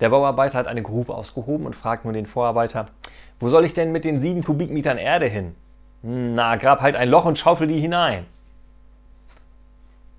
Der Bauarbeiter hat eine Grube ausgehoben und fragt nun den Vorarbeiter, wo soll ich denn mit den sieben Kubikmetern Erde hin? Hm, na, grab halt ein Loch und schaufel die hinein.